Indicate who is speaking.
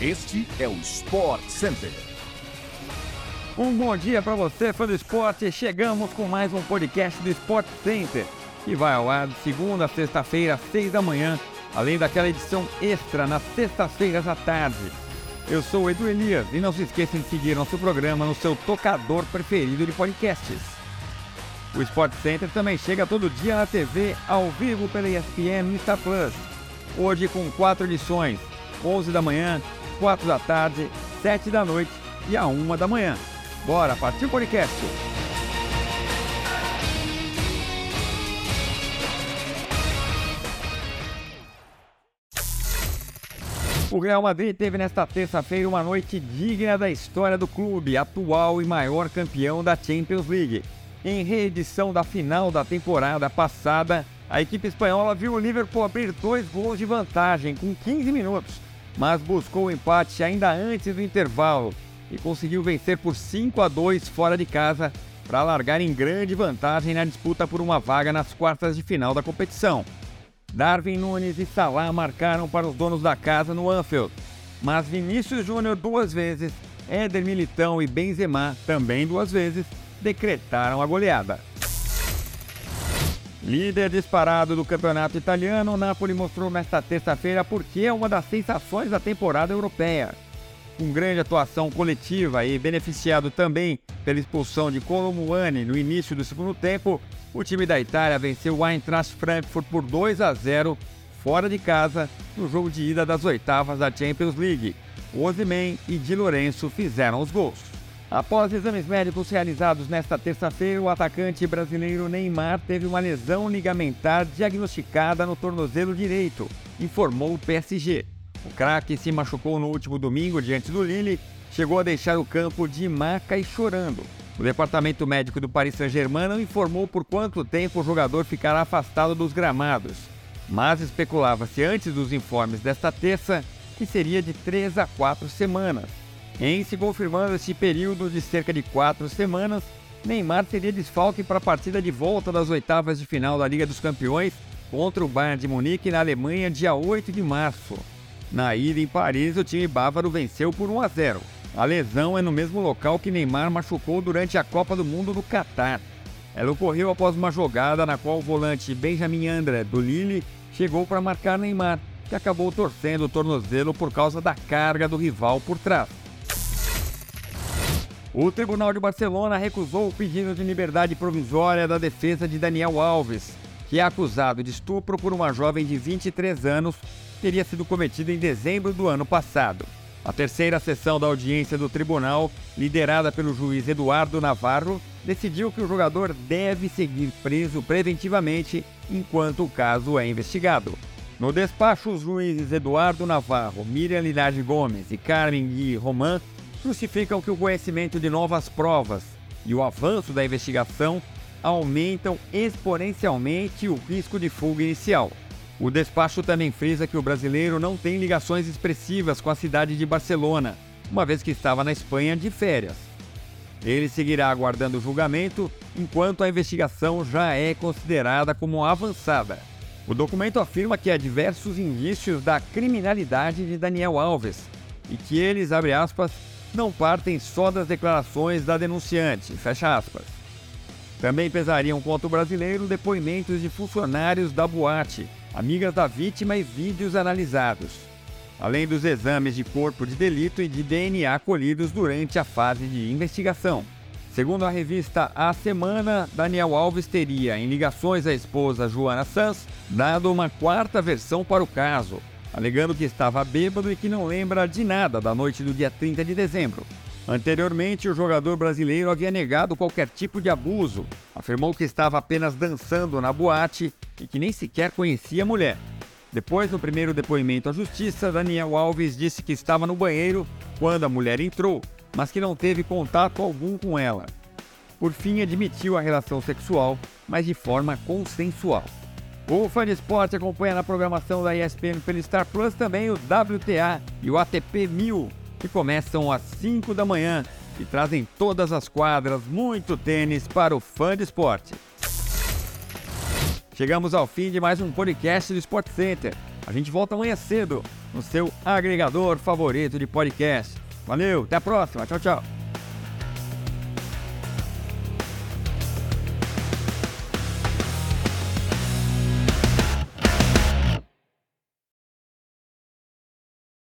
Speaker 1: Este é o Sport Center.
Speaker 2: Um bom dia para você, fã do esporte. Chegamos com mais um podcast do Sport Center, que vai ao ar de segunda a sexta-feira, às seis da manhã, além daquela edição extra nas sextas-feiras à tarde. Eu sou o Edu Elias e não se esqueçam de seguir nosso programa no seu tocador preferido de podcasts. O Sport Center também chega todo dia na TV, ao vivo pela ESPN no Star Plus. Hoje com quatro edições, 11 da manhã, 4 da tarde, 7 da noite e a 1 da manhã. Bora, partiu o podcast! O Real Madrid teve nesta terça-feira uma noite digna da história do clube, atual e maior campeão da Champions League. Em reedição da final da temporada passada, a equipe espanhola viu o Liverpool abrir dois gols de vantagem com 15 minutos mas buscou o empate ainda antes do intervalo e conseguiu vencer por 5 a 2 fora de casa para largar em grande vantagem na disputa por uma vaga nas quartas de final da competição. Darwin Nunes e Salah marcaram para os donos da casa no Anfield, mas Vinícius Júnior duas vezes, Éder Militão e Benzema também duas vezes decretaram a goleada. Líder disparado do campeonato italiano, o Napoli mostrou nesta terça-feira por que é uma das sensações da temporada europeia. Com grande atuação coletiva e beneficiado também pela expulsão de Colomuani no início do segundo tempo, o time da Itália venceu o Eintracht Frankfurt por 2 a 0 fora de casa no jogo de ida das oitavas da Champions League. Osimhen e Di Lorenzo fizeram os gols. Após exames médicos realizados nesta terça-feira, o atacante brasileiro Neymar teve uma lesão ligamentar diagnosticada no tornozelo direito, informou o PSG. O craque se machucou no último domingo diante do Lille, chegou a deixar o campo de maca e chorando. O departamento médico do Paris Saint-Germain não informou por quanto tempo o jogador ficará afastado dos gramados, mas especulava-se antes dos informes desta terça que seria de 3 a 4 semanas. Em se confirmando esse período de cerca de quatro semanas, Neymar seria desfalque para a partida de volta das oitavas de final da Liga dos Campeões contra o Bayern de Munique na Alemanha dia 8 de março. Na ida em Paris, o time bávaro venceu por 1 a 0. A lesão é no mesmo local que Neymar machucou durante a Copa do Mundo no Catar. Ela ocorreu após uma jogada na qual o volante Benjamin André do Lille chegou para marcar Neymar, que acabou torcendo o tornozelo por causa da carga do rival por trás. O Tribunal de Barcelona recusou o pedido de liberdade provisória da defesa de Daniel Alves, que é acusado de estupro por uma jovem de 23 anos teria sido cometido em dezembro do ano passado. A terceira sessão da audiência do tribunal, liderada pelo juiz Eduardo Navarro, decidiu que o jogador deve seguir preso preventivamente enquanto o caso é investigado. No despacho, os juízes Eduardo Navarro, Miriam Lilage Gomes e Carmen Gui Roman justificam que o conhecimento de novas provas e o avanço da investigação aumentam exponencialmente o risco de fuga inicial. O despacho também frisa que o brasileiro não tem ligações expressivas com a cidade de Barcelona, uma vez que estava na Espanha de férias. Ele seguirá aguardando o julgamento enquanto a investigação já é considerada como avançada. O documento afirma que há diversos indícios da criminalidade de Daniel Alves e que eles, abre aspas, não partem só das declarações da denunciante, fecha aspas. Também pesariam contra o brasileiro depoimentos de funcionários da boate, amigas da vítima e vídeos analisados, além dos exames de corpo de delito e de DNA colhidos durante a fase de investigação. Segundo a revista A Semana, Daniel Alves teria, em ligações à esposa Joana Sanz, dado uma quarta versão para o caso, alegando que estava bêbado e que não lembra de nada da noite do dia 30 de dezembro. Anteriormente, o jogador brasileiro havia negado qualquer tipo de abuso, afirmou que estava apenas dançando na boate e que nem sequer conhecia a mulher. Depois, no primeiro depoimento à justiça, Daniel Alves disse que estava no banheiro quando a mulher entrou, mas que não teve contato algum com ela. Por fim, admitiu a relação sexual, mas de forma consensual. O fã de esporte acompanha na programação da ESPN pelo Star Plus também o WTA e o ATP 1000, que começam às 5 da manhã e trazem todas as quadras, muito tênis para o fã de esporte. Chegamos ao fim de mais um podcast do Sport Center. A gente volta amanhã cedo no seu agregador favorito de podcast. Valeu, até a próxima. Tchau, tchau.